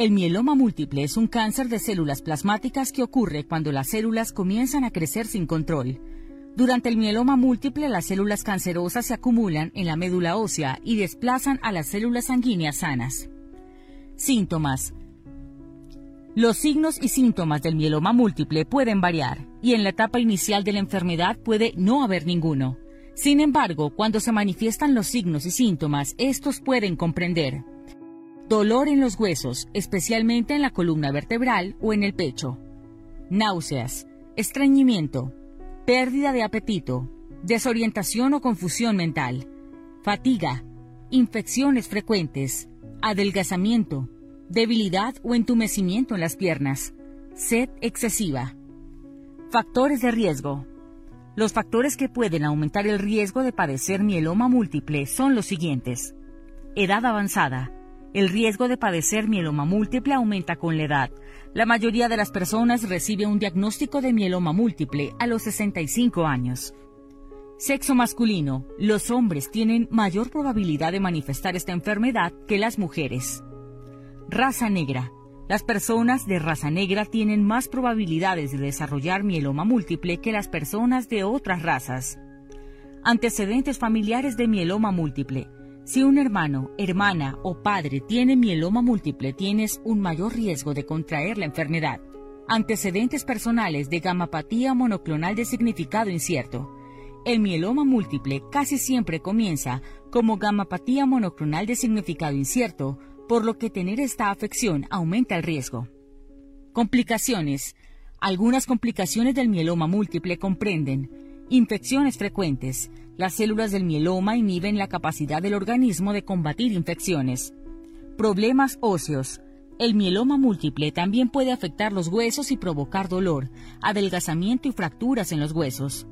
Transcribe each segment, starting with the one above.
El mieloma múltiple es un cáncer de células plasmáticas que ocurre cuando las células comienzan a crecer sin control. Durante el mieloma múltiple, las células cancerosas se acumulan en la médula ósea y desplazan a las células sanguíneas sanas. Síntomas. Los signos y síntomas del mieloma múltiple pueden variar y en la etapa inicial de la enfermedad puede no haber ninguno. Sin embargo, cuando se manifiestan los signos y síntomas, estos pueden comprender Dolor en los huesos, especialmente en la columna vertebral o en el pecho. Náuseas, estreñimiento, pérdida de apetito, desorientación o confusión mental, fatiga, infecciones frecuentes, adelgazamiento, debilidad o entumecimiento en las piernas, sed excesiva. Factores de riesgo. Los factores que pueden aumentar el riesgo de padecer mieloma múltiple son los siguientes. Edad avanzada, el riesgo de padecer mieloma múltiple aumenta con la edad. La mayoría de las personas recibe un diagnóstico de mieloma múltiple a los 65 años. Sexo masculino. Los hombres tienen mayor probabilidad de manifestar esta enfermedad que las mujeres. Raza negra. Las personas de raza negra tienen más probabilidades de desarrollar mieloma múltiple que las personas de otras razas. Antecedentes familiares de mieloma múltiple. Si un hermano, hermana o padre tiene mieloma múltiple, tienes un mayor riesgo de contraer la enfermedad. Antecedentes personales de gamapatía monoclonal de significado incierto. El mieloma múltiple casi siempre comienza como gamapatía monoclonal de significado incierto, por lo que tener esta afección aumenta el riesgo. Complicaciones. Algunas complicaciones del mieloma múltiple comprenden infecciones frecuentes, las células del mieloma inhiben la capacidad del organismo de combatir infecciones. Problemas óseos. El mieloma múltiple también puede afectar los huesos y provocar dolor, adelgazamiento y fracturas en los huesos.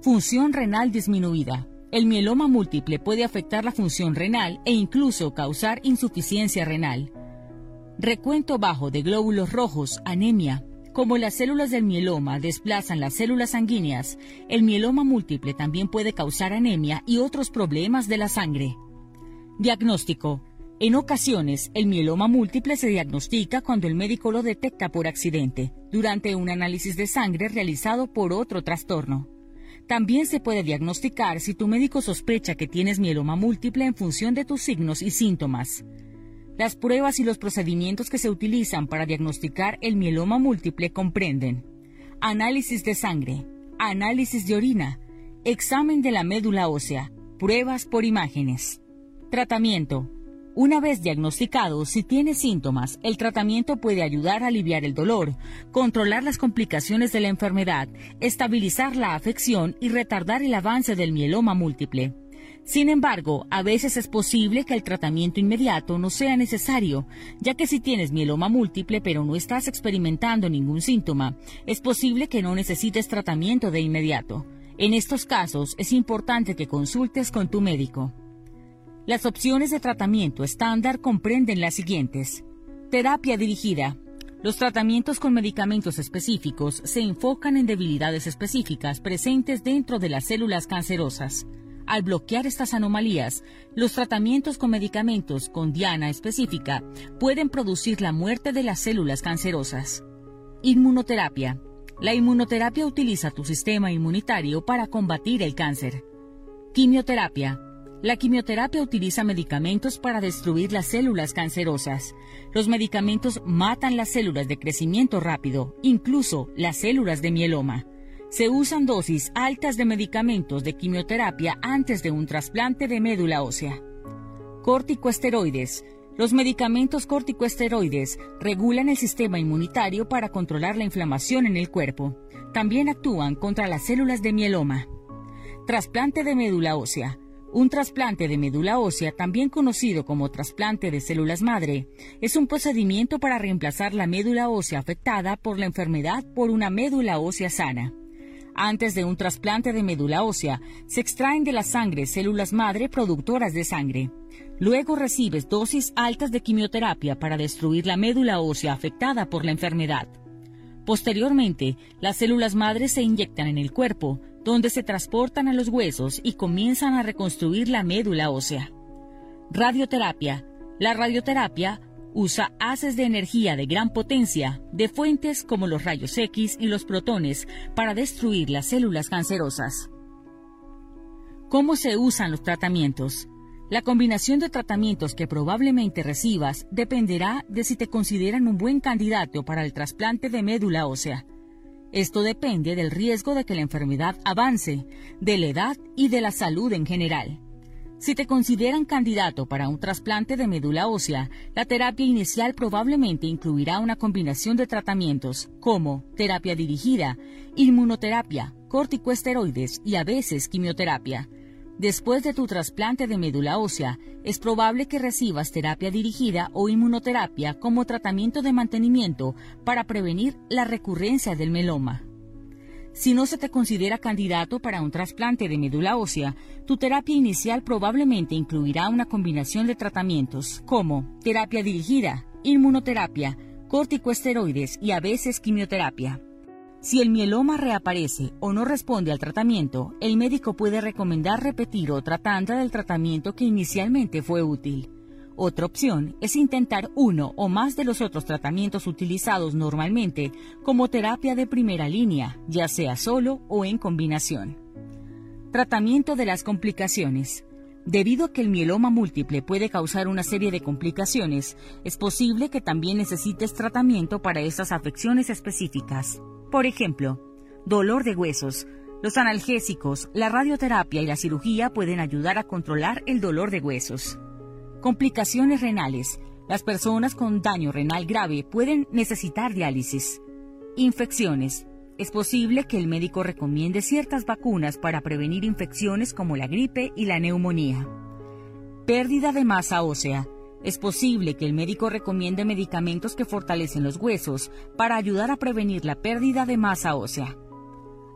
Función renal disminuida. El mieloma múltiple puede afectar la función renal e incluso causar insuficiencia renal. Recuento bajo de glóbulos rojos, anemia, como las células del mieloma desplazan las células sanguíneas, el mieloma múltiple también puede causar anemia y otros problemas de la sangre. Diagnóstico. En ocasiones, el mieloma múltiple se diagnostica cuando el médico lo detecta por accidente, durante un análisis de sangre realizado por otro trastorno. También se puede diagnosticar si tu médico sospecha que tienes mieloma múltiple en función de tus signos y síntomas. Las pruebas y los procedimientos que se utilizan para diagnosticar el mieloma múltiple comprenden análisis de sangre, análisis de orina, examen de la médula ósea, pruebas por imágenes. Tratamiento. Una vez diagnosticado, si tiene síntomas, el tratamiento puede ayudar a aliviar el dolor, controlar las complicaciones de la enfermedad, estabilizar la afección y retardar el avance del mieloma múltiple. Sin embargo, a veces es posible que el tratamiento inmediato no sea necesario, ya que si tienes mieloma múltiple pero no estás experimentando ningún síntoma, es posible que no necesites tratamiento de inmediato. En estos casos es importante que consultes con tu médico. Las opciones de tratamiento estándar comprenden las siguientes. Terapia dirigida. Los tratamientos con medicamentos específicos se enfocan en debilidades específicas presentes dentro de las células cancerosas. Al bloquear estas anomalías, los tratamientos con medicamentos con diana específica pueden producir la muerte de las células cancerosas. Inmunoterapia. La inmunoterapia utiliza tu sistema inmunitario para combatir el cáncer. Quimioterapia. La quimioterapia utiliza medicamentos para destruir las células cancerosas. Los medicamentos matan las células de crecimiento rápido, incluso las células de mieloma se usan dosis altas de medicamentos de quimioterapia antes de un trasplante de médula ósea. Corticoesteroides. Los medicamentos corticoesteroides regulan el sistema inmunitario para controlar la inflamación en el cuerpo. También actúan contra las células de mieloma. Trasplante de médula ósea. Un trasplante de médula ósea, también conocido como trasplante de células madre, es un procedimiento para reemplazar la médula ósea afectada por la enfermedad por una médula ósea sana. Antes de un trasplante de médula ósea, se extraen de la sangre células madre productoras de sangre. Luego recibes dosis altas de quimioterapia para destruir la médula ósea afectada por la enfermedad. Posteriormente, las células madres se inyectan en el cuerpo, donde se transportan a los huesos y comienzan a reconstruir la médula ósea. Radioterapia. La radioterapia usa haces de energía de gran potencia de fuentes como los rayos X y los protones para destruir las células cancerosas. ¿Cómo se usan los tratamientos? La combinación de tratamientos que probablemente recibas dependerá de si te consideran un buen candidato para el trasplante de médula ósea. Esto depende del riesgo de que la enfermedad avance, de la edad y de la salud en general. Si te consideran candidato para un trasplante de médula ósea, la terapia inicial probablemente incluirá una combinación de tratamientos como terapia dirigida, inmunoterapia, corticoesteroides y a veces quimioterapia. Después de tu trasplante de médula ósea, es probable que recibas terapia dirigida o inmunoterapia como tratamiento de mantenimiento para prevenir la recurrencia del meloma. Si no se te considera candidato para un trasplante de médula ósea, tu terapia inicial probablemente incluirá una combinación de tratamientos como terapia dirigida, inmunoterapia, corticoesteroides y a veces quimioterapia. Si el mieloma reaparece o no responde al tratamiento, el médico puede recomendar repetir otra tanda del tratamiento que inicialmente fue útil. Otra opción es intentar uno o más de los otros tratamientos utilizados normalmente como terapia de primera línea, ya sea solo o en combinación. Tratamiento de las complicaciones. Debido a que el mieloma múltiple puede causar una serie de complicaciones, es posible que también necesites tratamiento para estas afecciones específicas. Por ejemplo, dolor de huesos. Los analgésicos, la radioterapia y la cirugía pueden ayudar a controlar el dolor de huesos. Complicaciones renales. Las personas con daño renal grave pueden necesitar diálisis. Infecciones. Es posible que el médico recomiende ciertas vacunas para prevenir infecciones como la gripe y la neumonía. Pérdida de masa ósea. Es posible que el médico recomiende medicamentos que fortalecen los huesos para ayudar a prevenir la pérdida de masa ósea.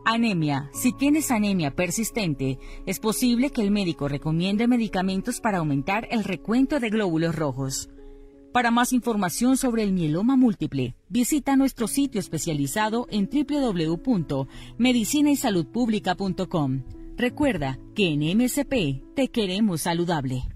Anemia. Si tienes anemia persistente, es posible que el médico recomiende medicamentos para aumentar el recuento de glóbulos rojos. Para más información sobre el mieloma múltiple, visita nuestro sitio especializado en www.medicinaysaludpublica.com. Recuerda que en MSP te queremos saludable.